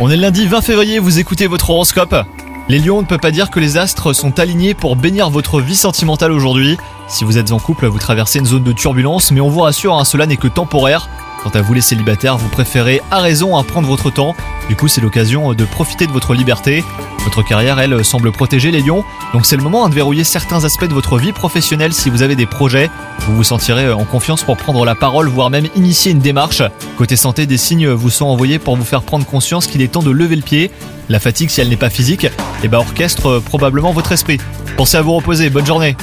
On est lundi 20 février, vous écoutez votre horoscope. Les lions, on ne peut pas dire que les astres sont alignés pour bénir votre vie sentimentale aujourd'hui. Si vous êtes en couple, vous traversez une zone de turbulence, mais on vous rassure, hein, cela n'est que temporaire. Quant à vous les célibataires, vous préférez à raison à prendre votre temps. Du coup, c'est l'occasion de profiter de votre liberté. Votre carrière, elle, semble protéger les lions. Donc c'est le moment hein, de verrouiller certains aspects de votre vie professionnelle si vous avez des projets. Vous vous sentirez en confiance pour prendre la parole, voire même initier une démarche. Côté santé, des signes vous sont envoyés pour vous faire prendre conscience qu'il est temps de lever le pied. La fatigue, si elle n'est pas physique, eh ben orchestre probablement votre esprit. Pensez à vous reposer, bonne journée